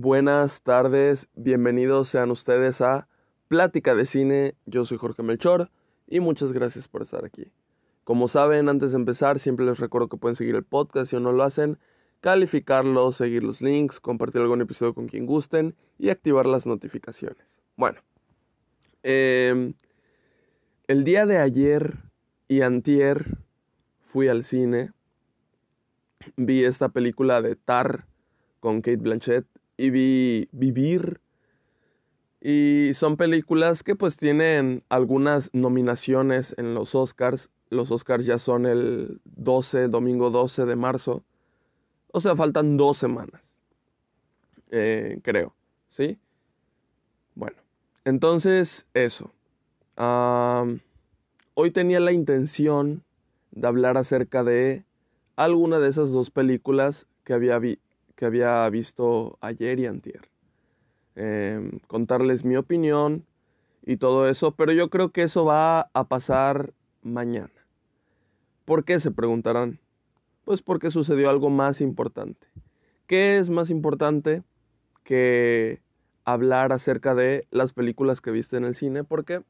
buenas tardes, bienvenidos sean ustedes a Plática de Cine. Yo soy Jorge Melchor y muchas gracias por estar aquí. Como saben, antes de empezar, siempre les recuerdo que pueden seguir el podcast si no lo hacen, calificarlo, seguir los links, compartir algún episodio con quien gusten y activar las notificaciones. Bueno, eh, el día de ayer y antier fui al cine, vi esta película de Tar con Kate Blanchett y vi Vivir. Y son películas que pues tienen algunas nominaciones en los Oscars. Los Oscars ya son el 12, domingo 12 de marzo. O sea, faltan dos semanas. Eh, creo. ¿Sí? Bueno. Entonces, eso. hoy tenía la intención de hablar acerca de alguna de esas dos películas que había, que había visto ayer y antier. Em, contarles mi opinión y todo eso, pero yo creo que eso va a pasar mañana. ¿Por qué? Se preguntarán. Pues porque sucedió algo más importante. ¿Qué es más importante que hablar acerca de las películas que viste en el cine? Porque,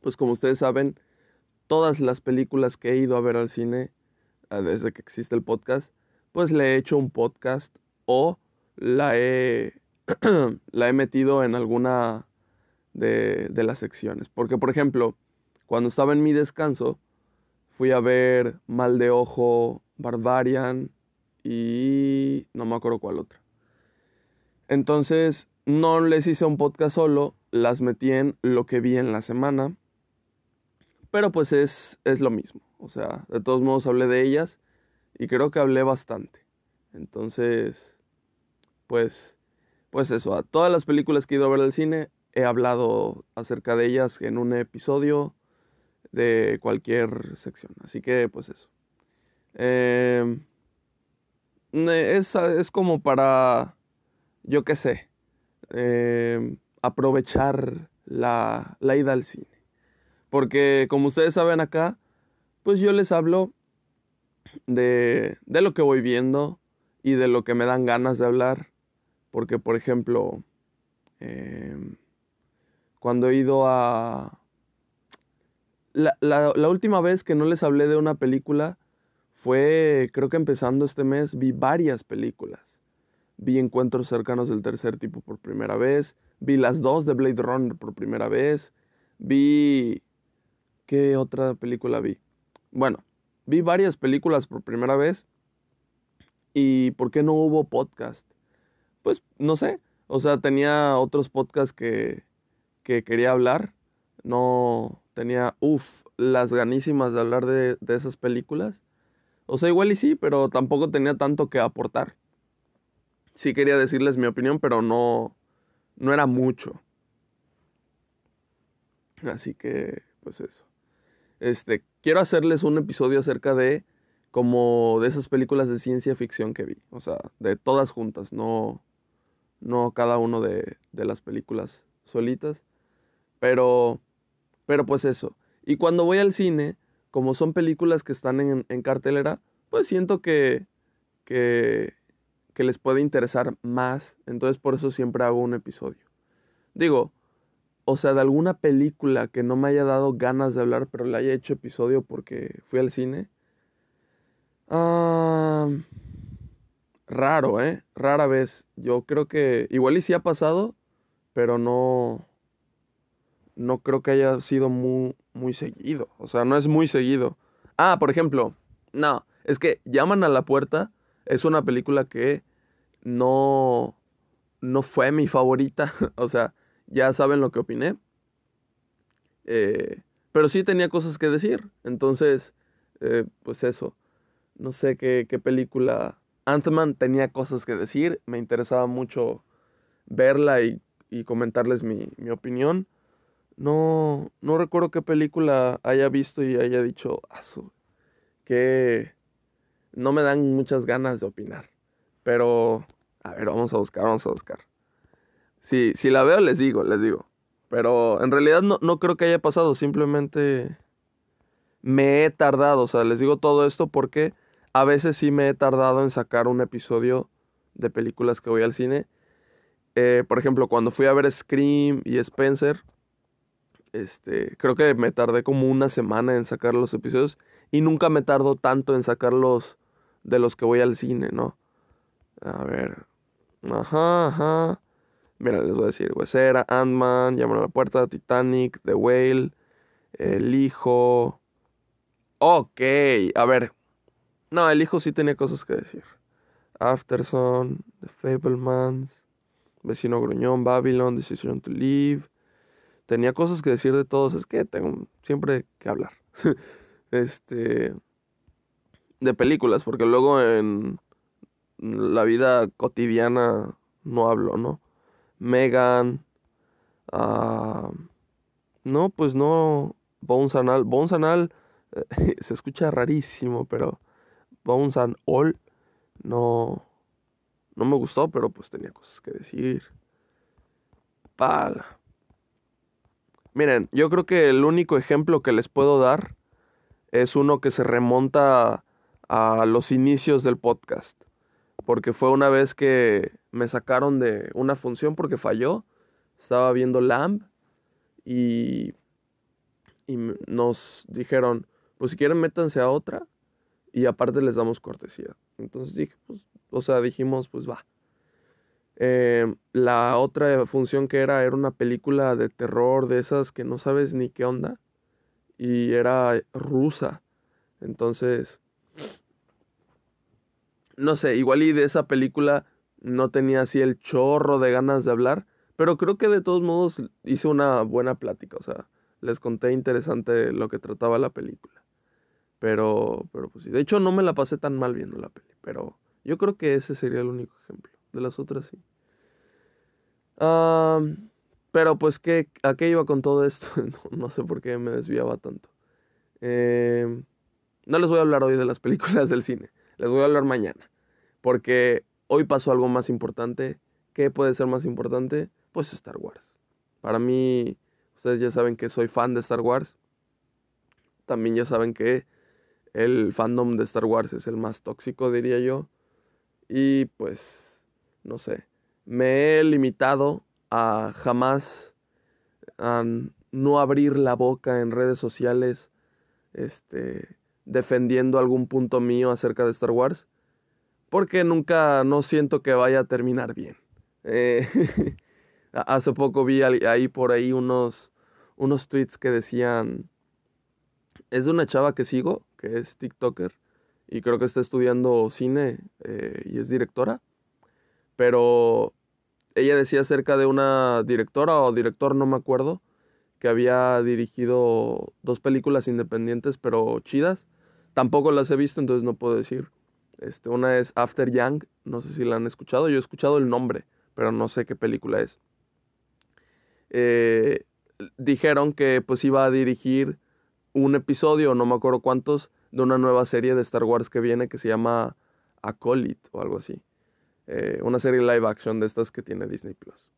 pues como ustedes saben, todas las películas que he ido a ver al cine ah, desde que existe el podcast, pues le he hecho un podcast o la he, la he metido en alguna de, de las secciones. Porque, por ejemplo, cuando estaba en mi descanso, fui a ver Mal de Ojo, Barbarian y no me acuerdo cuál otra. Entonces, no les hice un podcast solo, las metí en lo que vi en la semana pero pues es, es lo mismo. O sea, de todos modos hablé de ellas y creo que hablé bastante. Entonces, pues, pues eso, a todas las películas que he ido a ver al cine he hablado acerca de ellas en un episodio de cualquier sección. Así que, pues eso. Em, es, es, como para, yo qué sé, em, aprovechar la, la ida al cine. Porque como ustedes saben acá, pues yo les hablo de, de lo que voy viendo y de lo que me dan ganas de hablar. Porque, por ejemplo, em, cuando he ido a... La, la, la, última vez que no les hablé de una película fue, creo que empezando este mes, vi varias películas. Vi Encuentros cercanos del tercer tipo por primera vez, vi las dos de Blade Runner por primera vez, vi ¿Qué otra película vi? Bueno, vi varias películas por primera vez. ¿Y por qué no hubo podcast? Pues no sé. O sea, tenía otros podcasts que, que quería hablar. No tenía, uff, las ganísimas de hablar de, de esas películas. O sea, igual y sí, pero tampoco tenía tanto que aportar. Sí quería decirles mi opinión, pero no, no era mucho. Así que, pues eso. Este, quiero hacerles un episodio acerca de como de esas películas de ciencia ficción que vi, o sea, de todas juntas, no no cada uno de, de las películas solitas, pero pero pues eso. Y cuando voy al cine, como son películas que están en, en cartelera, pues siento que, que, que les puede interesar más, entonces por eso siempre hago un episodio. Digo, o sea, de alguna película que no me haya dado ganas de hablar, pero le haya hecho episodio porque fui al cine. Ah, raro, ¿eh? Rara vez. Yo creo que igual y sí ha pasado, pero no... No creo que haya sido muy, muy seguido. O sea, no es muy seguido. Ah, por ejemplo, no, es que Llaman a la puerta es una película que no... No fue mi favorita. o sea, ya saben lo que opiné. Eh, pero sí tenía cosas que decir. Entonces, eh, pues eso. No sé qué, película. Ant-Man tenía cosas que decir. Me interesaba mucho verla y, y comentarles mi, mi, opinión. No, no recuerdo qué película haya visto y haya dicho, que no me dan muchas ganas de opinar. Pero, a ver, vamos a buscar, vamos a buscar. Si, si la veo, les digo, les digo. Pero en realidad no, no creo que haya pasado, simplemente me he tardado. O sea, les digo todo esto porque a veces sí me he tardado en sacar un episodio de películas que voy al cine. eh, por ejemplo, cuando fui a ver Scream y Spencer, este, creo que me tardé como una semana en sacar los episodios y nunca me tardo tanto en sacarlos de los que voy al cine, ¿no? A ver. Ajá, ajá. Mira, les voy a decir, Huesera, Ant-Man, Llaman a la Puerta, Titanic, The Whale, El Hijo. Ok, a ver. No, El Hijo sí tenía cosas que decir. Afterson, The Fablemans, Vecino Gruñón, Babylon, Decision to Leave. Tenía cosas que decir de todos. Es que tengo siempre que hablar. este. De películas, porque luego en la vida cotidiana no hablo, ¿no? Megan. Uh, no, pues no. Bones Anal. Bones Anal se escucha rarísimo, pero Bones and All no. No me gustó, pero pues tenía cosas que decir. Pala. Miren, yo creo que el único ejemplo que les puedo dar es uno que se remonta a los inicios del podcast porque fue una vez que me sacaron de una función porque falló. Estaba viendo Lamb y, y nos dijeron, pues si quieren métanse a otra y aparte les damos cortesía. Entonces dije, pues, o sea, dijimos, pues va. Eh, la otra función que era era una película de terror de esas que no sabes ni qué onda y era rusa. Entonces no sé, igual y de esa película no tenía así el chorro de ganas de hablar, pero creo que de todos modos hice una buena plática, o sea, les conté interesante lo que trataba la película. Pero, pero pues sí, de hecho no me la pasé tan mal viendo la peli, pero yo creo que ese sería el único ejemplo. De las otras sí. pero pues, ¿qué, ¿a qué iba con todo esto? no, sé por qué me desviaba tanto. Em, no les voy a hablar hoy de las películas del cine. Les voy a hablar mañana. Porque hoy pasó algo más importante. ¿Qué puede ser más importante? Pues Star Wars. Para mí, ustedes ya saben que soy fan de Star Wars. También ya saben que el fandom de Star Wars es el más tóxico, diría yo. Y pues, no sé, me he limitado a jamás a no abrir la boca en redes sociales este defendiendo algún punto mío acerca de Star Wars, porque nunca, no siento que vaya a terminar bien. Eh, hace poco vi ahí por ahí unos, unos tweets que decían, es de una chava que sigo, que es TikToker, y creo que está estudiando cine eh, y es directora, pero ella decía acerca de una directora o director, no me acuerdo, que había dirigido dos películas independientes pero chidas Tampoco las he visto, entonces no puedo decir. Este, una es After Young, no sé si la han escuchado. Yo he escuchado el nombre, pero no sé qué película es. Eh, dijeron que pues iba a dirigir un episodio, no me acuerdo cuántos, de una nueva serie de Star Wars que viene que se llama Acolyte o algo así. Eh, una serie live action de estas que tiene Disney Plus.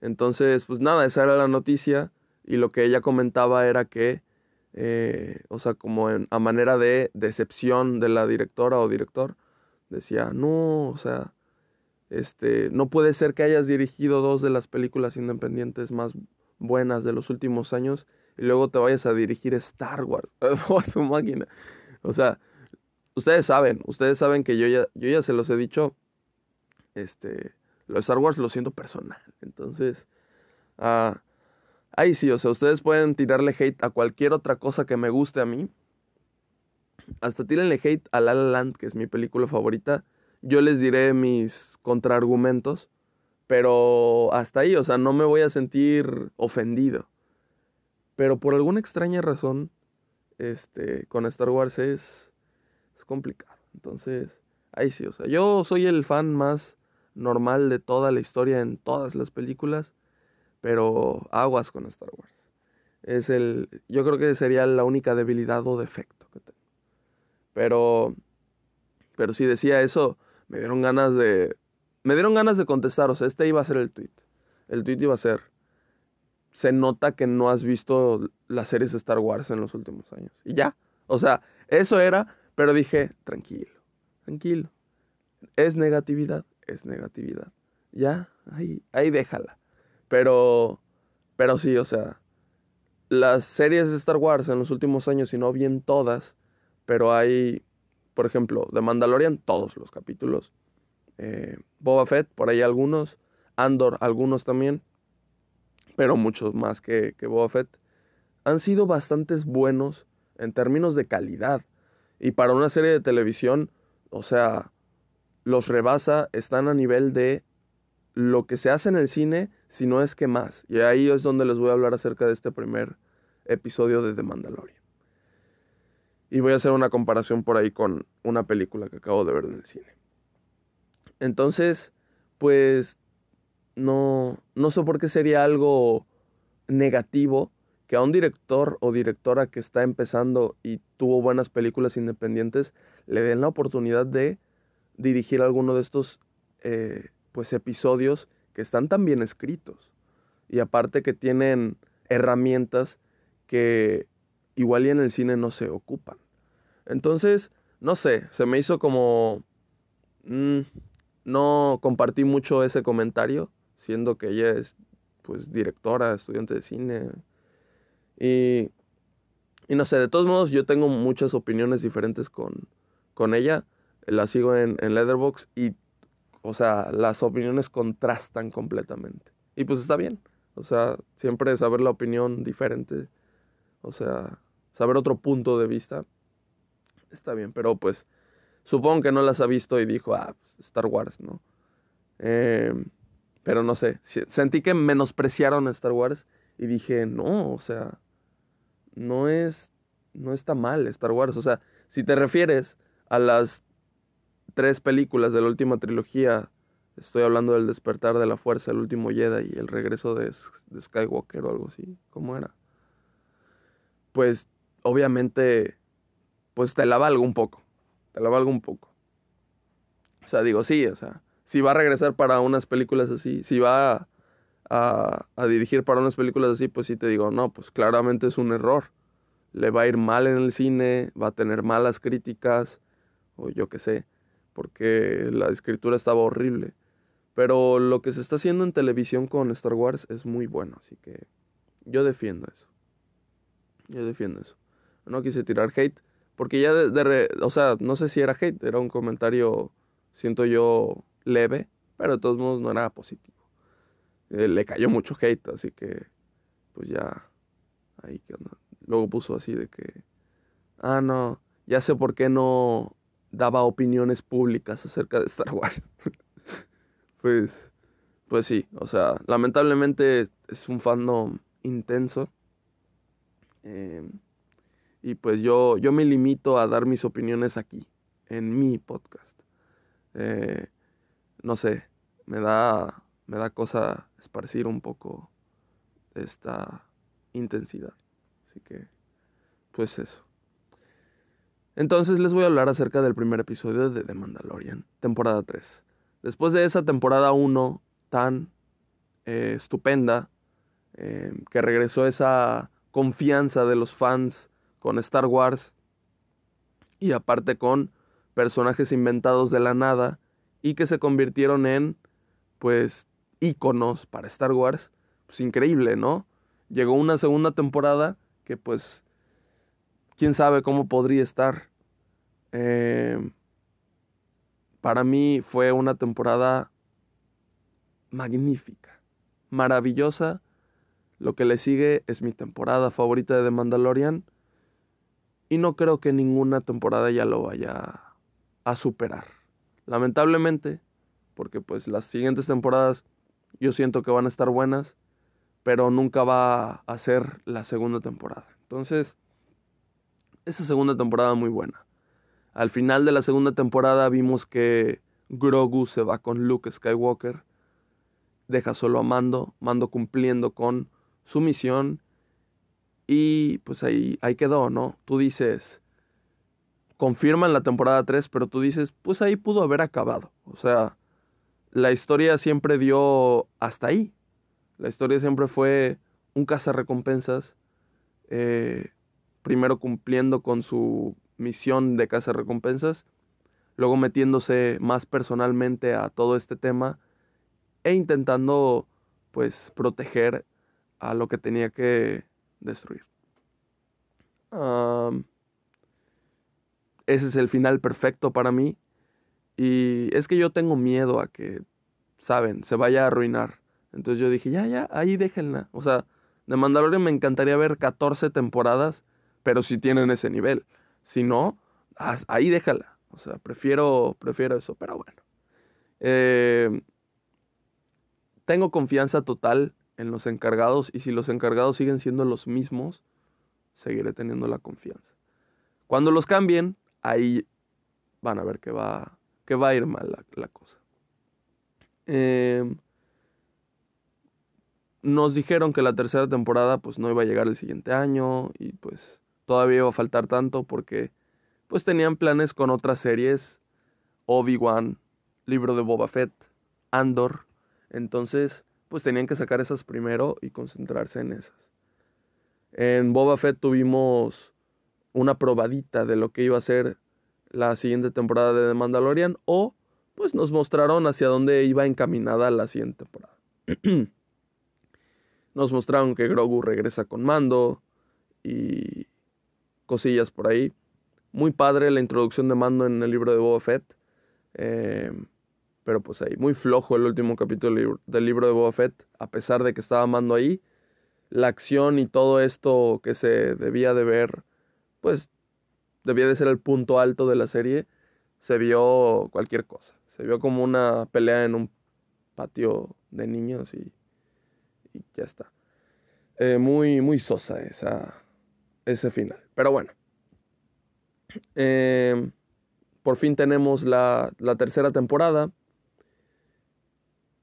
Entonces, pues nada, esa era la noticia y lo que ella comentaba era que eh, o sea, como a manera de decepción de la directora o director, decía, no, o sea, este, no puede ser que hayas dirigido dos de las películas independientes más buenas de los últimos años y luego te vayas a dirigir Star Wars o a su máquina. O sea, ustedes saben, ustedes saben que yo ya, yo ya se los he dicho, este, lo de Star Wars lo siento personal. Entonces, ah, Ahí sí, o sea, ustedes pueden tirarle hate a cualquier otra cosa que me guste a mí. Hasta tírenle hate a La La Land, que es mi película favorita. Yo les diré mis contraargumentos, pero hasta ahí, o sea, no me voy a sentir ofendido. Pero por alguna extraña razón, este, con Star Wars es, es complicado. Entonces, ahí sí, o sea, yo soy el fan más normal de toda la historia en todas las películas pero aguas con Star Wars. Es el, yo creo que sería la única debilidad o defecto que tengo. Pero, pero si decía eso, me dieron ganas de, me dieron ganas de contestar. O sea, este iba a ser el tweet. El tweet iba a ser, se nota que no has visto las series Star Wars en los últimos años. Y ya, o sea, eso era, pero dije, tranquilo, tranquilo. Es negatividad, es negatividad. ya, ahí, ahí déjala. Pero, pero sí, o sea, las series de Star Wars en los últimos años, y no bien todas, pero hay, por ejemplo, de Mandalorian, todos los capítulos. Eh, Boba Fett, por ahí algunos. Andor, algunos también. Pero muchos más que, que Boba Fett. Han sido bastantes buenos en términos de calidad. Y para una serie de televisión, o sea, los rebasa, están a nivel de lo que se hace en el cine, si no es que más. Y ahí es donde les voy a hablar acerca de este primer episodio de The Mandalorian. Y voy a hacer una comparación por ahí con una película que acabo de ver en el cine. Entonces, pues no, no sé por qué sería algo negativo que a un director o directora que está empezando y tuvo buenas películas independientes le den la oportunidad de dirigir alguno de estos eh, pues episodios que están tan bien escritos y aparte que tienen herramientas que igual y en el cine no se ocupan. Entonces, no sé, se me hizo como... Mm, no compartí mucho ese comentario, siendo que ella es pues directora, estudiante de cine. Y, y no sé, de todos modos yo tengo muchas opiniones diferentes con, con ella. La sigo en, en Letterboxd y o sea, las opiniones contrastan completamente. Y pues está bien. O sea, siempre saber la opinión diferente. O sea, saber otro punto de vista. Está bien. Pero pues, supongo que no las ha visto y dijo, ah, pues, Star Wars, ¿no? Em, pero no sé. Sentí que menospreciaron a Star Wars y dije, no, o sea, no es. No está mal Star Wars. O sea, si te refieres a las tres películas de la última trilogía, estoy hablando del despertar de la fuerza, el último Jedi y el regreso de, Skywalker o algo así, ¿cómo era? Pues obviamente, pues te la valgo un poco, te la valgo un poco. O sea, digo, sí, o sea, si va a regresar para unas películas así, si va a, a, dirigir para unas películas así, pues sí te digo, no, pues claramente es un error. Le va a ir mal en el cine, va a tener malas críticas, o yo qué sé porque la escritura estaba horrible. Pero lo que se está haciendo en televisión con Star Wars es muy bueno, así que yo defiendo eso. Yo defiendo eso. No quise tirar hate, porque ya de, o sea, no sé si era hate, era un comentario, siento yo, leve, pero de todos modos no era positivo. Eh, le cayó mucho hate, así que, pues ya, ahí que Luego puso así de que, ah, no, ya sé por qué no daba opiniones públicas acerca de Star Wars. pues, pues sí, o sea, lamentablemente es un fandom intenso. Em, y pues yo, yo me limito a dar mis opiniones aquí, en mi podcast. Eh, no sé, me da, me da cosa esparcir un poco esta intensidad. Así que, pues eso. Entonces les voy a hablar acerca del primer episodio de The Mandalorian, temporada 3. Después de esa temporada 1 tan eh, estupenda, eh, que regresó esa confianza de los fans con Star Wars y aparte con personajes inventados de la nada y que se convirtieron en pues íconos para Star Wars, pues increíble, ¿no? Llegó una segunda temporada que pues quién sabe cómo podría estar. Eh, para mí fue una temporada magnífica, maravillosa. Lo que le sigue es mi temporada favorita de The Mandalorian. Y no creo que ninguna temporada ya lo vaya a superar. Lamentablemente, porque pues las siguientes temporadas yo siento que van a estar buenas, pero nunca va a ser la segunda temporada. Entonces, esa segunda temporada muy buena. Al final de la segunda temporada vimos que Grogu se va con Luke Skywalker, deja solo a Mando, Mando cumpliendo con su misión y pues ahí, ahí quedó, ¿no? Tú dices, confirman la temporada 3, pero tú dices, pues ahí pudo haber acabado. O sea, la historia siempre dio hasta ahí. La historia siempre fue un cazarrecompensas eh, primero cumpliendo con su misión de casa recompensas, luego metiéndose más personalmente a todo este tema e intentando pues proteger a lo que tenía que destruir. ese es el final perfecto para mí. Y es que yo tengo miedo a que, saben, se vaya a arruinar. Entonces yo dije, ya, ya, ahí déjenla. O sea, de Mandalorian me encantaría ver 14 temporadas, pero si tienen ese nivel. Si no, ahí déjala. O sea, prefiero, prefiero eso, pero bueno. Eh, tengo confianza total en los encargados y si los encargados siguen siendo los mismos, seguiré teniendo la confianza. Cuando los cambien, ahí van a ver que va, que va a ir mal la, cosa. Em, nos dijeron que la tercera temporada pues no iba a llegar el siguiente año y pues todavía iba a faltar tanto porque pues tenían planes con otras series, Obi-Wan, libro de Boba Fett, Andor, entonces pues tenían que sacar esas primero y concentrarse en esas. En Boba Fett tuvimos una probadita de lo que iba a ser la siguiente temporada de The Mandalorian o pues nos mostraron hacia dónde iba encaminada la siguiente temporada. nos mostraron que Grogu regresa con Mando y cosillas por ahí. Muy padre la introducción de Mando en el libro de Boba Fett. Em, pero pues ahí, muy flojo el último capítulo del libro de Boba Fett, a pesar de que estaba Mando ahí. La acción y todo esto que se debía de ver, pues debía de ser el punto alto de la serie, se vio cualquier cosa. Se vio como una pelea en un patio de niños y, y ya está. Eh, muy, muy sosa esa, ese final. Pero bueno. Eh, por fin tenemos la, la, tercera temporada.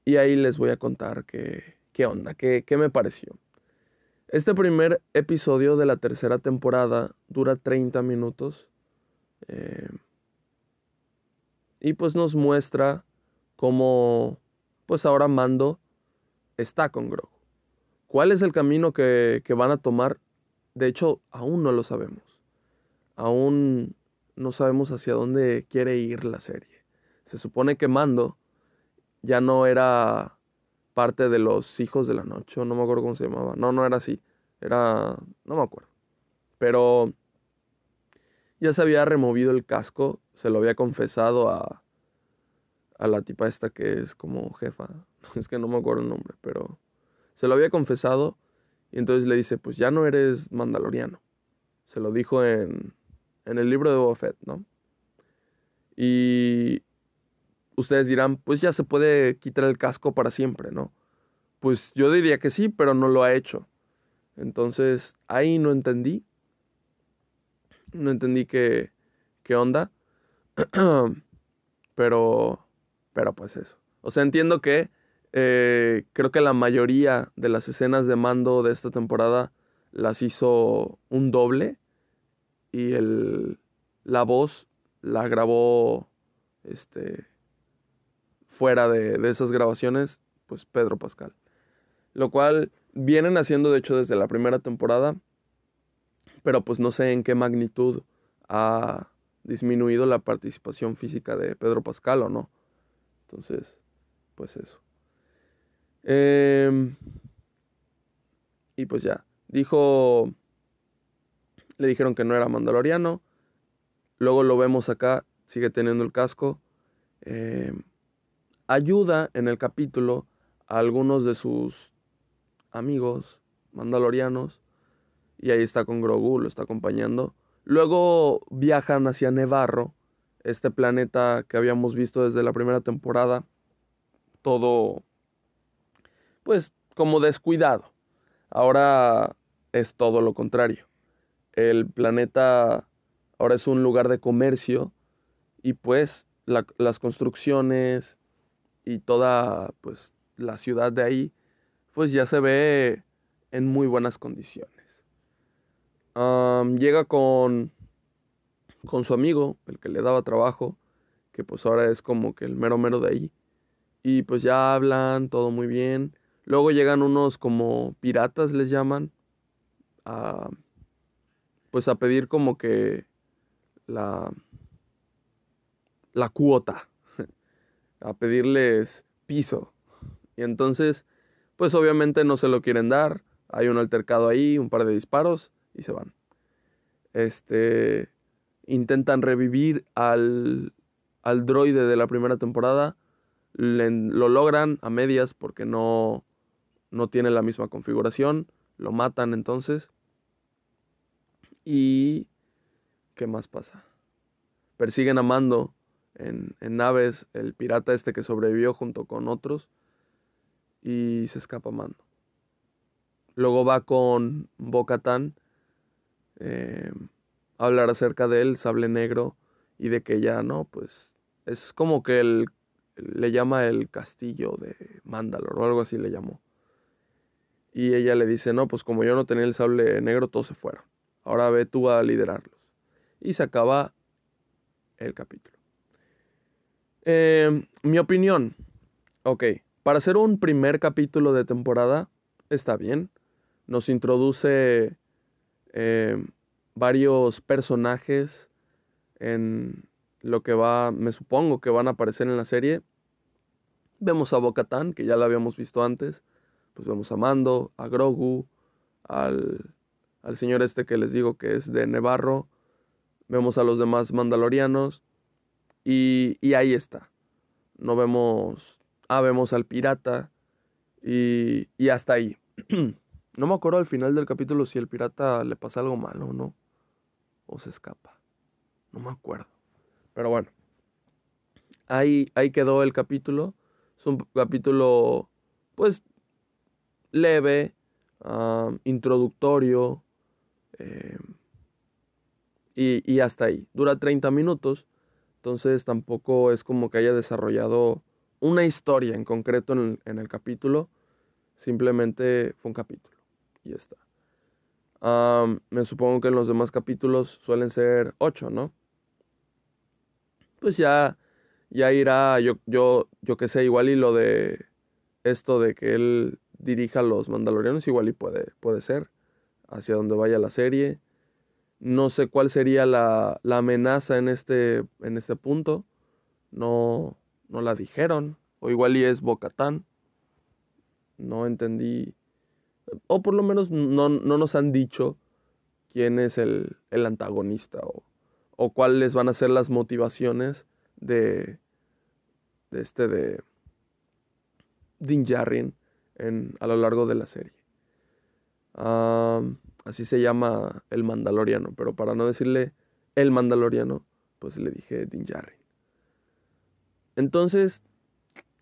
Y ahí les voy a contar qué, qué onda, qué, qué me pareció. Este primer episodio de la tercera temporada dura 30 minutos. Eh, y pues nos muestra cómo pues ahora Mando está con Grogu. ¿Cuál es el camino que, que van a tomar? De hecho, aún no lo sabemos. Aún no sabemos hacia dónde quiere ir la serie. Se supone que Mando ya no era parte de los hijos de la noche, no me acuerdo cómo se llamaba. No, no era así. Era. no me acuerdo. Pero ya se había removido el casco, se lo había confesado a, a la tipa esta que es como jefa. Es que no me acuerdo el nombre, pero se lo había confesado y entonces le dice, pues ya no eres mandaloriano. Se lo dijo en, en el libro de Boba Fett, ¿no? Y ustedes dirán, pues ya se puede quitar el casco para siempre, ¿no? Pues yo diría que sí, pero no lo ha hecho. Entonces, ahí no entendí. No entendí qué, qué onda. pero, pero pues eso. O sea, entiendo que eh, creo que la mayoría de las escenas de mando de esta temporada las hizo un doble. Y el, la voz la grabó este, fuera de, de esas grabaciones, pues Pedro Pascal. Lo cual vienen haciendo de hecho desde la primera temporada, pero pues no sé en qué magnitud ha disminuido la participación física de Pedro Pascal o no. Entonces, pues eso. Em, y pues ya, dijo, le dijeron que no era mandaloriano. Luego lo vemos acá, sigue teniendo el casco. Em, ayuda en el capítulo a algunos de sus amigos mandalorianos y ahí está con Grogu, lo está acompañando. Luego viajan hacia Nevarro, este planeta que habíamos visto desde la primera temporada, todo pues como descuidado. Ahora es todo lo contrario. El planeta ahora es un lugar de comercio y pues las construcciones y toda pues la ciudad de ahí pues ya se ve en muy buenas condiciones. llega con, con su amigo, el que le daba trabajo, que pues ahora es como que el mero mero de ahí. Y pues ya hablan, todo muy bien. Luego llegan unos como piratas les llaman, a, pues a pedir como que la, la cuota, a pedirles piso Y entonces, pues obviamente no se lo quieren dar. Hay un altercado ahí, un par de disparos y se van. Este intentan revivir al, al droide de la primera temporada. lo logran a medias porque no, no tiene la misma configuración. Lo matan entonces. Y... ¿Qué más pasa? Persiguen a Mando en, en naves, el pirata este que sobrevivió junto con otros. Y se escapa Mando. Luego va con Bocatán. Eh, hablar acerca del sable negro y de que ya no, pues es como que él le llama el castillo de Mandalor o algo así le llamó. Y ella le dice, no, pues como yo no tenía el sable negro, todos se fueron. Ahora ve tú a liderarlos. Y se acaba el capítulo. Em, mi opinión. Ok, para hacer un primer capítulo de temporada, está bien. Nos introduce em, varios personajes en lo que va, me supongo que van a aparecer en la serie. Vemos a Bocatán, que ya la habíamos visto antes. Pues vemos a Mando, a Grogu, al, al señor este que les digo que es de Nevarro. Vemos a los demás mandalorianos. Y, y ahí está. No vemos. Ah, vemos al pirata. Y, y hasta ahí. no me acuerdo al final del capítulo si el pirata le pasa algo malo o no o se escapa. No me acuerdo. Pero bueno. Ahí, ahí quedó el capítulo. Es un capítulo, pues, leve, introductorio. Eh, y, hasta ahí. Dura 30 minutos. Entonces tampoco es como que haya desarrollado una historia en concreto en el, capítulo. Simplemente fue un capítulo. Y ya está me supongo que en los demás capítulos suelen ser ocho, ¿no? Pues ya, ya irá, yo, yo, yo que sé, igual y lo de esto de que él dirija a los mandalorianos, igual y puede, puede ser, hacia donde vaya la serie. No sé cuál sería la, la amenaza en este, en este punto. No, no la dijeron. O igual y es Bocatán. No entendí o por lo menos no, nos han dicho quién es el, antagonista o, o, cuáles van a ser las motivaciones de, de este de Din Djarin en, a lo largo de la serie. así se llama el Mandaloriano, pero para no decirle el Mandaloriano, pues le dije Din Djarin. Entonces,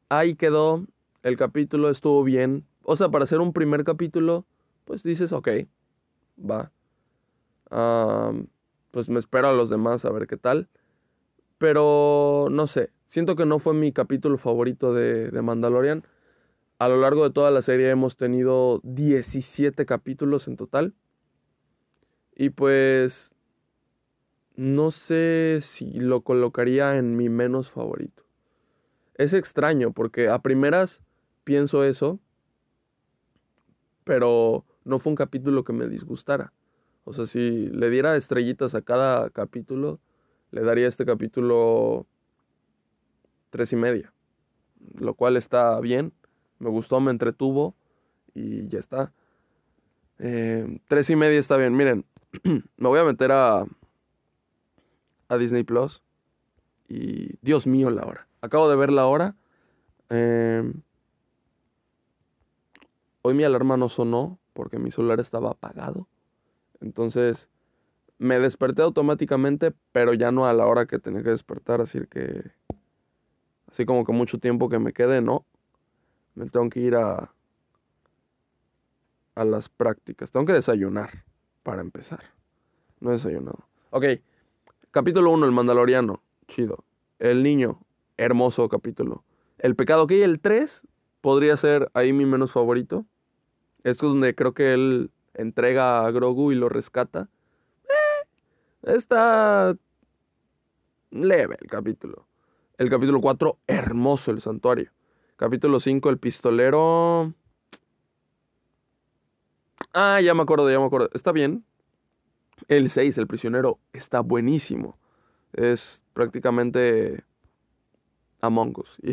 ahí quedó. El capítulo estuvo bien. O sea, para hacer un primer capítulo, pues dices, ok, va. pues me espero a los demás a ver qué tal. Pero no sé, siento que no fue mi capítulo favorito de, de Mandalorian. A lo largo de toda la serie hemos tenido 17 capítulos en total. Y pues no sé si lo colocaría en mi menos favorito. Es extraño porque a primeras pienso eso, pero no fue un capítulo que me disgustara. O sea, si le diera estrellitas a cada capítulo, le daría este capítulo tres y media. Lo cual está bien. Me gustó, me entretuvo y ya está. Eh, tres y media está bien. Miren, me voy a meter a, a Disney Plus. Y Dios mío, la hora. Acabo de ver la hora. Eh, Hoy mi alarma no sonó porque mi celular estaba apagado. Entonces me desperté automáticamente, pero ya no a la hora que tenía que despertar, así que así como que mucho tiempo que me quede, no. Me tengo que ir a a las prácticas. Tengo que desayunar para empezar. No he desayunado. Ok. Capítulo 1, el Mandaloriano. Chido. El niño. Hermoso capítulo. El pecado. Ok, el 3 podría ser ahí mi menos favorito. Es donde creo que él entrega a Grogu y lo rescata. Eh, está leve el capítulo. El capítulo 4, hermoso el santuario. Capítulo 5, el pistolero. Ah, ya me acuerdo, ya me acuerdo. Está bien. El 6, el prisionero, está buenísimo. Es prácticamente Among Us.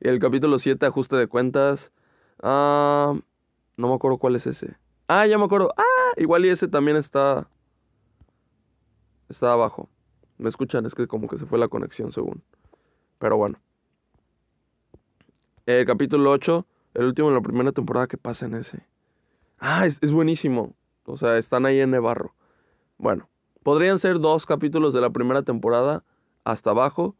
Y, el capítulo 7, ajuste de cuentas. Ah, no me acuerdo cuál es ese. Ah, ya me acuerdo. Ah, igual y ese también está. Está abajo. ¿Me escuchan? Es que como que se fue la conexión según. Pero bueno. El capítulo 8, el último de la primera temporada que pasa en ese. Ah, es, es buenísimo. O sea, están ahí en Nevarro. Bueno, podrían ser dos capítulos de la primera temporada hasta abajo.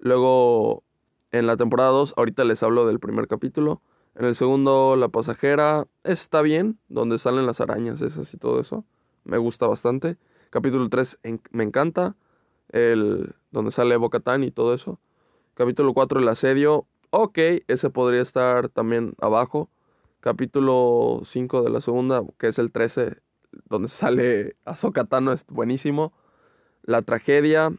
Luego, en la temporada 2, ahorita les hablo del primer capítulo. En el segundo, La Pasajera, está bien, donde salen las arañas esas y todo eso. Me gusta bastante. Capítulo 3 me encanta, el donde sale Bocatán y todo eso. Capítulo 4, El Asedio, ok, ese podría estar también abajo. Capítulo 5 de la segunda, que es el 13, donde sale Azokatano, es buenísimo. La Tragedia,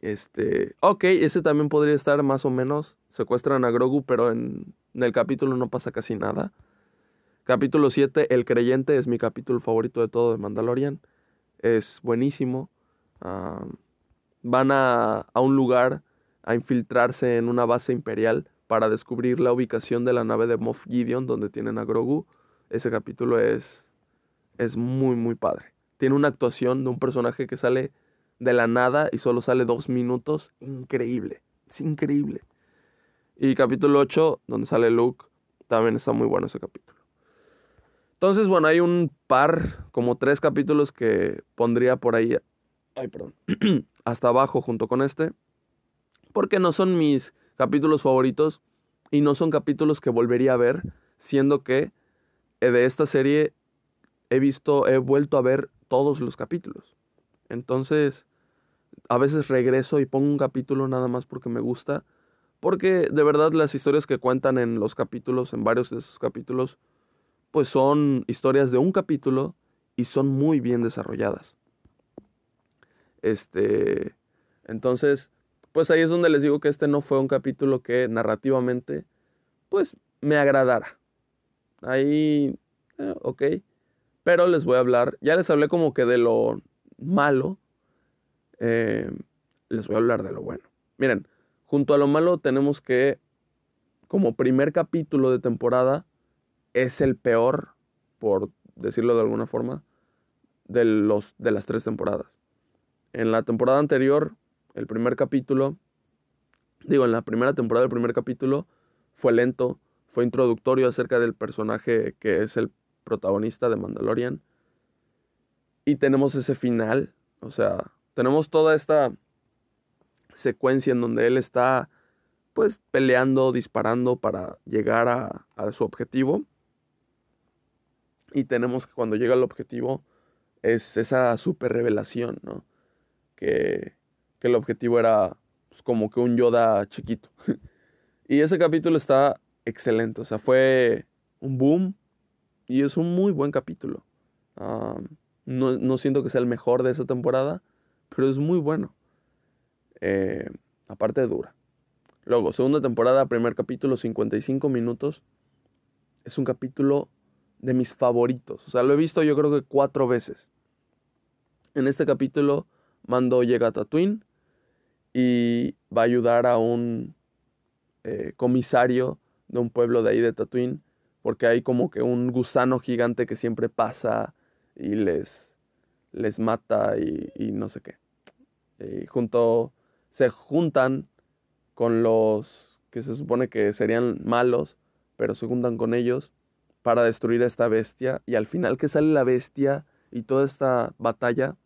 este, ok, ese también podría estar más o menos. Secuestran a Grogu, pero en, el capítulo no pasa casi nada. Capítulo 7, El Creyente, es mi capítulo favorito de todo de Mandalorian. Es buenísimo. Ah, van a, a un lugar a infiltrarse en una base imperial para descubrir la ubicación de la nave de Moff Gideon donde tienen a Grogu. Ese capítulo es, es muy, muy padre. Tiene una actuación de un personaje que sale de la nada y solo sale dos minutos. Increíble. Es increíble. Y capítulo 8, donde sale Luke, también está muy bueno ese capítulo. Entonces, bueno, hay un par, como tres capítulos que pondría por ahí. Ay, perdón. hasta abajo junto con este. Porque no son mis capítulos favoritos y no son capítulos que volvería a ver, siendo que eh, de esta serie he visto, he vuelto a ver todos los capítulos. Entonces, a veces regreso y pongo un capítulo nada más porque me gusta. Porque de verdad las historias que cuentan en los capítulos, en varios de esos capítulos, pues son historias de un capítulo y son muy bien desarrolladas. Este, entonces, pues ahí es donde les digo que este no fue un capítulo que narrativamente, pues me agradara. Ahí, eh, ok. Pero les voy a hablar, ya les hablé como que de lo malo, eh, les voy a hablar de lo bueno. Miren, junto a lo malo tenemos que, como primer capítulo de temporada, es el peor, por decirlo de alguna forma, de, los, de las tres temporadas. En la temporada anterior, el primer capítulo, digo, en la primera temporada, el primer capítulo fue lento, fue introductorio acerca del personaje que es el protagonista de Mandalorian. Y tenemos ese final, o sea, tenemos toda esta secuencia en donde él está pues peleando, disparando para llegar a, su objetivo. Y tenemos que cuando llega al objetivo es esa super revelación, ¿no? Que, que el objetivo era pues, como que un Yoda chiquito. y ese capítulo está excelente, o sea, fue un boom y es un muy buen capítulo. no, no siento que sea el mejor de esa temporada, pero es muy bueno. Eh, aparte dura. Luego, segunda temporada, primer capítulo, 55 minutos. Es un capítulo de mis favoritos. O sea, lo he visto yo creo que cuatro veces. En este capítulo, Mando llega a Tatooine y va a ayudar a un eh, comisario de un pueblo de ahí de Tatooine, porque hay como que un gusano gigante que siempre pasa y les les mata y, no sé qué. Y junto, se juntan con los que se supone que serían malos, pero se juntan con ellos para destruir a esta bestia. Y al final que sale la bestia y toda esta batalla,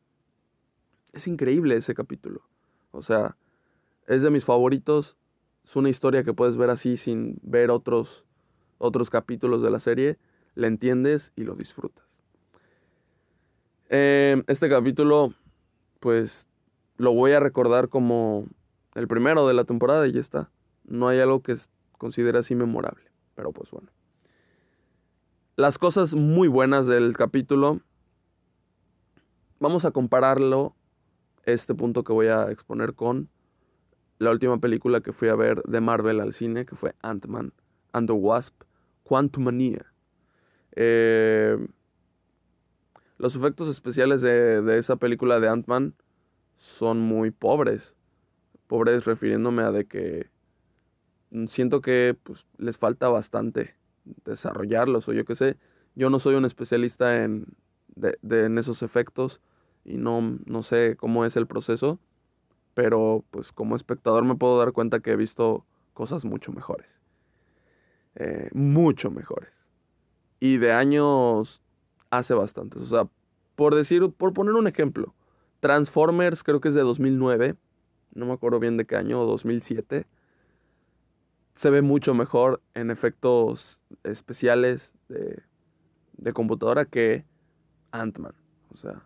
es increíble ese capítulo. O sea, es de mis favoritos. Es una historia que puedes ver así sin ver otros, otros capítulos de la serie. La entiendes y lo disfrutas. Em, este capítulo, pues lo voy a recordar como el primero de la temporada y ya está. No hay algo que considere así memorable, pero pues bueno. Las cosas muy buenas del capítulo, vamos a compararlo, este punto que voy a exponer con la última película que fui a ver de Marvel al cine, que fue Ant-Man and the Wasp, Quantumania. Eh, los efectos especiales de, esa película de Ant-Man son muy pobres. Pobres refiriéndome a de que siento que pues, les falta bastante desarrollarlos o yo qué sé. Yo no soy un especialista en, de, en esos efectos y no, no sé cómo es el proceso, pero pues como espectador me puedo dar cuenta que he visto cosas mucho mejores. Eh, mucho mejores. Y de años hace bastantes. O sea, por decir, por poner un ejemplo, Transformers creo que es de 2009, no me acuerdo bien de qué año, 2007. Se ve mucho mejor en efectos especiales de, de computadora que Ant-Man. O sea,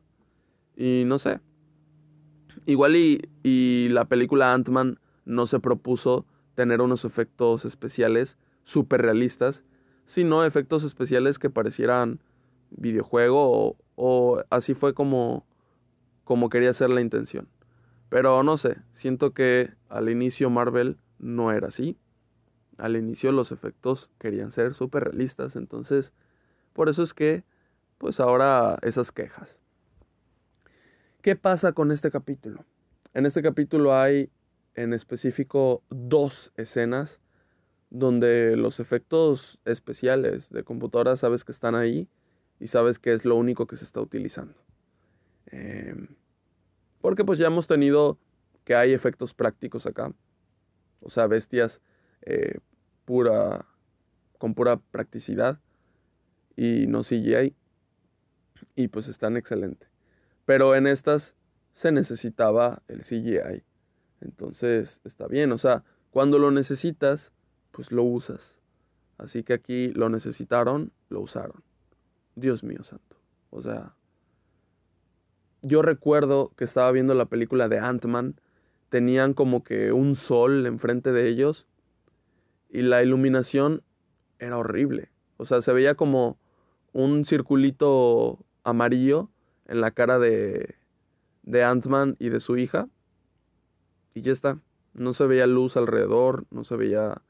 y no sé. Igual y, y la película Ant-Man no se propuso tener unos efectos especiales súper realistas, sino efectos especiales que parecieran videojuego o, así fue como, como quería ser la intención. Pero no sé, siento que al inicio Marvel no era así. Al inicio los efectos querían ser súper realistas, entonces por eso es que pues ahora esas quejas. ¿Qué pasa con este capítulo? En este capítulo hay en específico dos escenas donde los efectos especiales de computadora sabes que están ahí y sabes que es lo único que se está utilizando. Em, porque pues ya hemos tenido que hay efectos prácticos acá. O sea, bestias eh, pura, con pura practicidad y no CGI. Y pues están excelentes. Pero en estas se necesitaba el CGI. Entonces está bien. O sea, cuando lo necesitas, pues lo usas. Así que aquí lo necesitaron, lo usaron. Dios mío santo. O sea, yo recuerdo que estaba viendo la película de Ant-Man, tenían como que un sol enfrente de ellos y la iluminación era horrible. O sea, se veía como un circulito amarillo en la cara de, de Ant-Man y de su hija. Y ya está. No se veía luz alrededor, no se veía...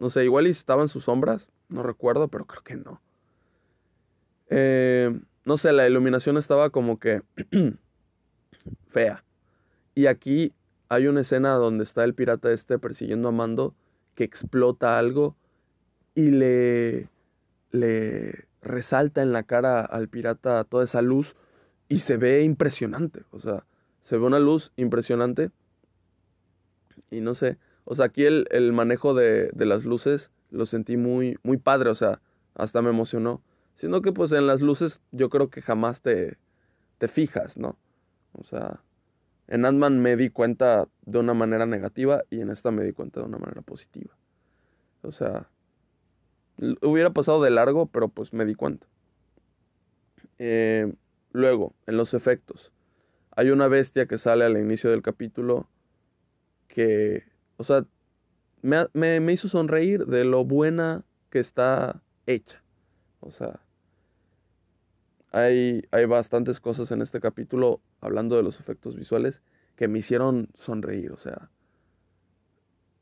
No sé, igual estaban sus sombras, no recuerdo, pero creo que no. Eh, no sé, la iluminación estaba como que fea. Y aquí hay una escena donde está el pirata este persiguiendo a Mando que explota algo y le, le resalta en la cara al pirata toda esa luz y se ve impresionante. O sea, se ve una luz impresionante. Y no sé, o sea, aquí el, el manejo de, de, las luces lo sentí muy, muy padre, o sea, hasta me emocionó. Sino que pues en las luces yo creo que jamás te, te fijas, ¿no? O sea, en Ant-Man me di cuenta de una manera negativa y en esta me di cuenta de una manera positiva. O sea, hubiera pasado de largo, pero pues me di cuenta. Eh, luego, en los efectos. Hay una bestia que sale al inicio del capítulo que, o sea, me, me, me hizo sonreír de lo buena que está hecha. O sea, hay, hay bastantes cosas en este capítulo hablando de los efectos visuales que me hicieron sonreír. O sea,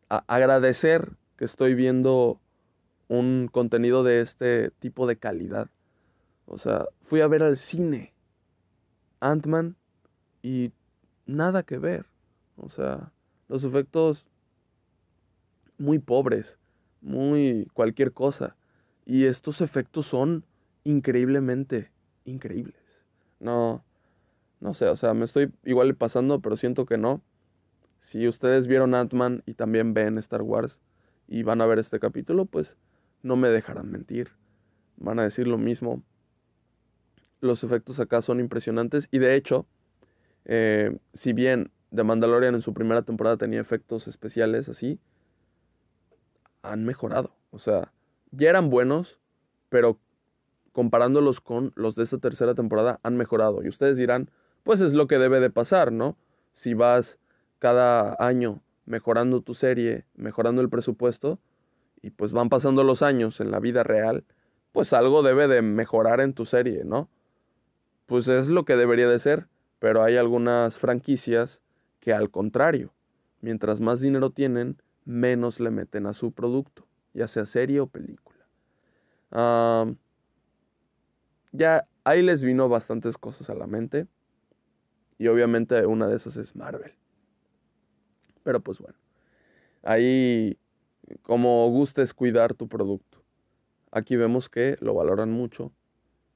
agradecer que estoy viendo un contenido de este tipo de calidad. O sea, fui a ver al cine Ant-Man y nada que ver. O sea, los efectos muy pobres, muy cualquier cosa. Y estos efectos son increíblemente increíbles. No, no sé, o sea, me estoy igual pasando, pero siento que no. Si ustedes vieron Ant-Man y también ven Star Wars y van a ver este capítulo, pues no me dejarán mentir. Van a decir lo mismo. Los efectos acá son impresionantes y de hecho, eh, si bien The Mandalorian en su primera temporada tenía efectos especiales así, han mejorado. O sea, ya eran buenos, pero comparándolos con los de esta tercera temporada han mejorado. Y ustedes dirán, pues es lo que debe de pasar, ¿no? Si vas cada año mejorando tu serie, mejorando el presupuesto, y pues van pasando los años en la vida real, pues algo debe de mejorar en tu serie, ¿no? Pues es lo que debería de ser, pero hay algunas franquicias que al contrario, mientras más dinero tienen, menos le meten a su producto, ya sea serie o película. ya ahí les vino bastantes cosas a la mente. Y obviamente una de esas es Marvel. Pero pues bueno, ahí como gustes cuidar tu producto. Aquí vemos que lo valoran mucho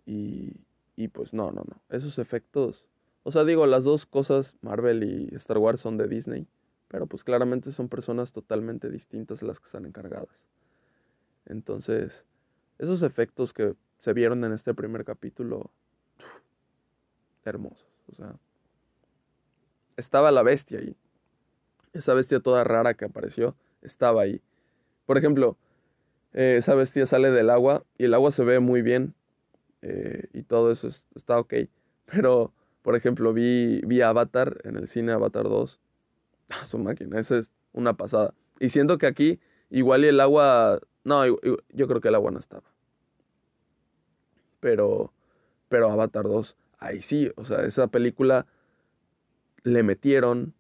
y, y pues no, no, no. Esos efectos, o sea, digo, las dos cosas, Marvel y Star Wars, son de Disney, pero pues claramente son personas totalmente distintas las que están encargadas. Entonces, esos efectos que se vieron en este primer capítulo, hermosos. O sea, estaba la bestia ahí. Esa bestia toda rara que apareció, estaba ahí. Por ejemplo, eh, esa bestia sale del agua y el agua se ve muy bien eh, y todo eso está ok. Pero, por ejemplo, vi, vi Avatar en el cine Avatar 2. Ah, su máquina, esa es una pasada. Y siento que aquí, igual y el agua. No, yo creo que el agua no estaba. Pero, pero Avatar 2, ahí sí, o sea, esa película le metieron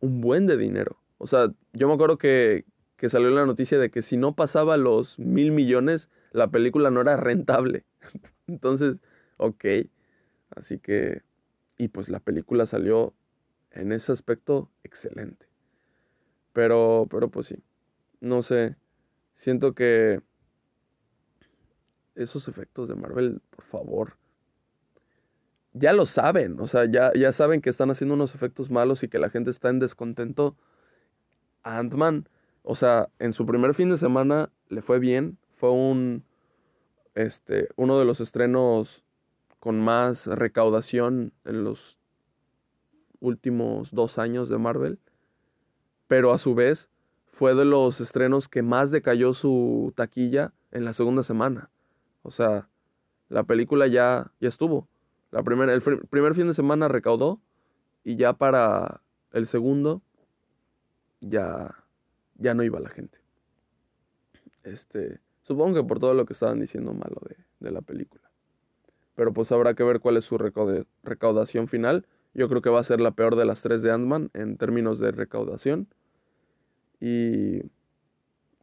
un buen de dinero. O sea, yo me acuerdo que, que salió la noticia de que si no pasaba los mil millones, la película no era rentable. Entonces, ok. Así que, y pues la película salió en ese aspecto excelente. Pero, pero pues sí, no sé, siento que esos efectos de Marvel, por favor, ya lo saben, o sea, ya, ya saben que están haciendo unos efectos malos y que la gente está en descontento. Ant-Man, o sea, en su primer fin de semana le fue bien, fue un, este, uno de los estrenos con más recaudación en los últimos dos años de Marvel, pero a su vez fue de los estrenos que más decayó su taquilla en la segunda semana. O sea, la película ya, ya estuvo. La primera, el primer fin de semana recaudó y ya para el segundo ya, ya no iba la gente. Este, supongo que por todo lo que estaban diciendo malo de, de la película. Pero pues habrá que ver cuál es su recaudación final. Yo creo que va a ser la peor de las tres de Ant-Man en términos de recaudación. Y,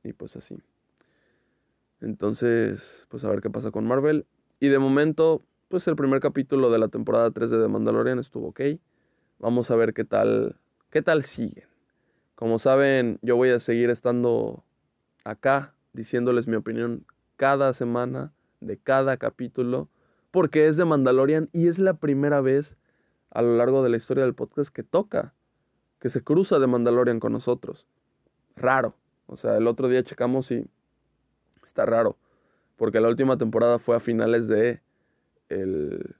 y pues así. Entonces, pues a ver qué pasa con Marvel. Y de momento, pues el primer capítulo de la temporada 3 de The Mandalorian estuvo ok. Vamos a ver qué tal, qué tal siguen. Como saben, yo voy a seguir estando acá diciéndoles mi opinión cada semana de cada capítulo, porque es de Mandalorian y es la primera vez a lo largo de la historia del podcast que toca, que se cruza de Mandalorian con nosotros. Raro. O sea, el otro día checamos y está raro, porque la última temporada fue a finales de el...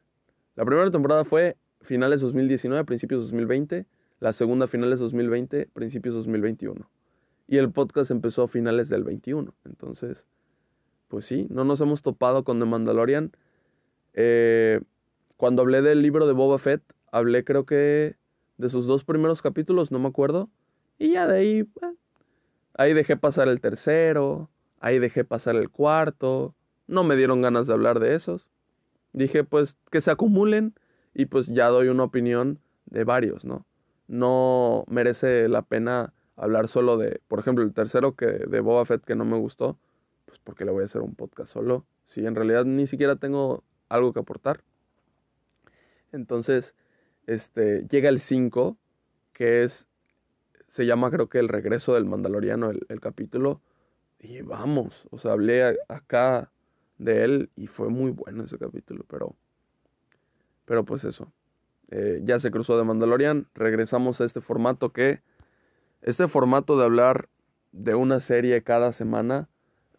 La primera temporada fue finales 2019, principios 2020, la segunda finales 2020, principios 2021. Y el podcast empezó a finales del 21. Entonces, pues sí, no nos hemos topado con The Mandalorian. Eh, cuando hablé del libro de Boba Fett, hablé creo que de sus dos primeros capítulos, no me acuerdo. Y ya de ahí, eh, ahí dejé pasar el tercero, ahí dejé pasar el cuarto. No me dieron ganas de hablar de esos. Dije, pues que se acumulen y pues ya doy una opinión de varios, ¿no? No merece la pena hablar solo de, por ejemplo, el tercero que de Boba Fett que no me gustó, pues porque le voy a hacer un podcast solo, si en realidad ni siquiera tengo algo que aportar. Entonces, este, llega el 5, que es, se llama creo que el regreso del Mandaloriano, el, el capítulo, y vamos, o sea, hablé acá de él y fue muy bueno ese capítulo, pero, pero pues eso. Eh, ya se cruzó de Mandalorian, regresamos a este formato que, este formato de hablar de una serie cada semana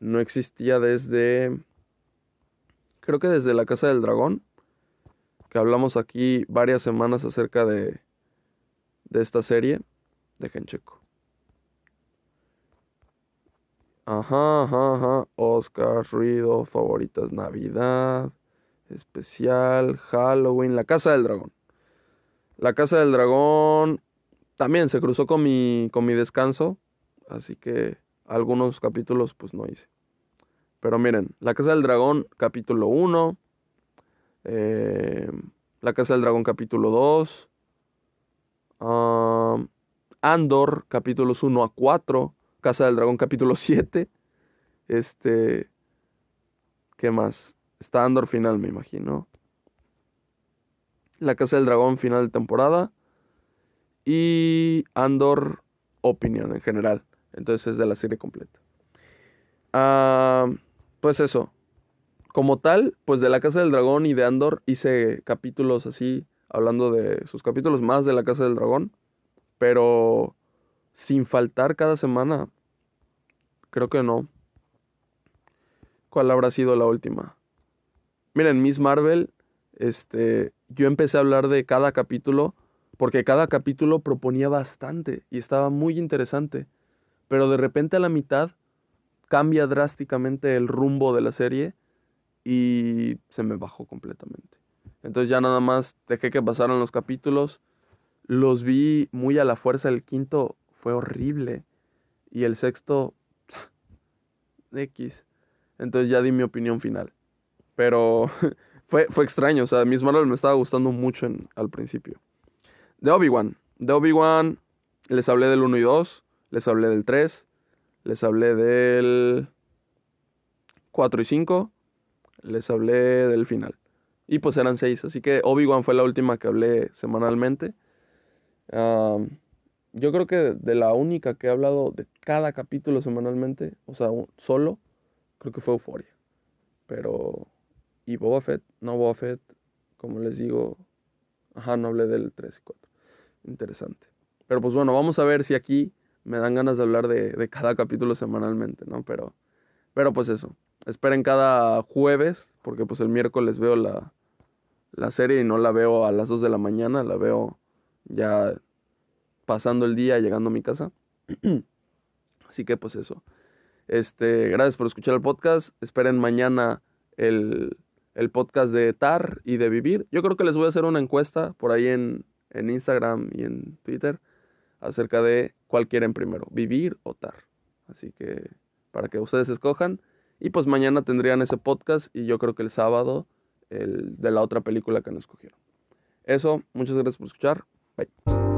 no existía desde, creo que desde la Casa del Dragón, que hablamos aquí varias semanas acerca de, de esta serie. Dejen checo. Ajá, ajá, ajá. Oscar, ruido, favoritas, Navidad, especial, Halloween, La Casa del Dragón. La Casa del Dragón también se cruzó con mi, con mi descanso, así que algunos capítulos pues no hice. Pero miren, La Casa del Dragón capítulo 1, eh, La Casa del Dragón capítulo 2, ah, Andor capítulos 1 a 4, Casa del Dragón capítulo 7. Este. ¿Qué más? Está Andor final, me imagino. La Casa del Dragón final de temporada. Y Andor opinión en general. Entonces es de la serie completa. Ah, pues eso. Como tal, pues de la Casa del Dragón y de Andor hice capítulos así, hablando de sus capítulos más de la Casa del Dragón. Pero sin faltar cada semana, creo que no. ¿Cuál habrá sido la última? Miren, Miss Marvel, este, yo empecé a hablar de cada capítulo porque cada capítulo proponía bastante y estaba muy interesante. Pero de repente a la mitad cambia drásticamente el rumbo de la serie y se me bajó completamente. Entonces ya nada más dejé que pasaran los capítulos. Los vi muy a la fuerza. El quinto fue horrible. Y el sexto, X. Entonces ya di mi opinión final. Pero fue, fue extraño. O sea, Miss Marvel me estaba gustando mucho al principio. De Obi-Wan. De Obi-Wan les hablé del 1 y 2. Les hablé del 3. Les hablé del 4 y 5. Les hablé del final. Y pues eran 6. Así que Obi-Wan fue la última que hablé semanalmente. yo creo que de la única que he hablado de cada capítulo semanalmente, o sea, solo, creo que fue Euphoria. Pero. Y Boba Fett, no Boba Fett, como les digo, ajá, no hablé del 3 y 4. Interesante. Pero pues bueno, vamos a ver si aquí me dan ganas de hablar de, cada capítulo semanalmente, ¿no? Pero, pero pues eso. Esperen cada jueves, porque pues el miércoles veo la, la serie y no la veo a las 2 de la mañana, la veo ya pasando el día, llegando a mi casa. Así que pues eso. Este, gracias por escuchar el podcast. Esperen mañana el, el, podcast de TAR y de Vivir. Yo creo que les voy a hacer una encuesta por ahí en, en Instagram y en Twitter acerca de cuál quieren primero, Vivir o TAR. Así que para que ustedes escojan. Y pues mañana tendrían ese podcast y yo creo que el sábado el de la otra película que nos escogieron. Eso, muchas gracias por escuchar. Bye.